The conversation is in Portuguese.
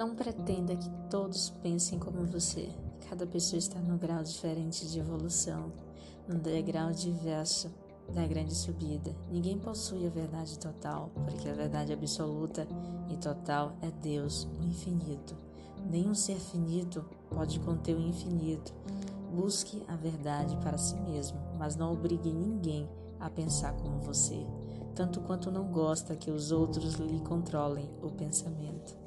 Não pretenda que todos pensem como você. Cada pessoa está num grau diferente de evolução, num degrau diverso da grande subida. Ninguém possui a verdade total, porque a verdade absoluta e total é Deus, o infinito. Nenhum ser finito pode conter o infinito. Busque a verdade para si mesmo, mas não obrigue ninguém a pensar como você, tanto quanto não gosta que os outros lhe controlem o pensamento.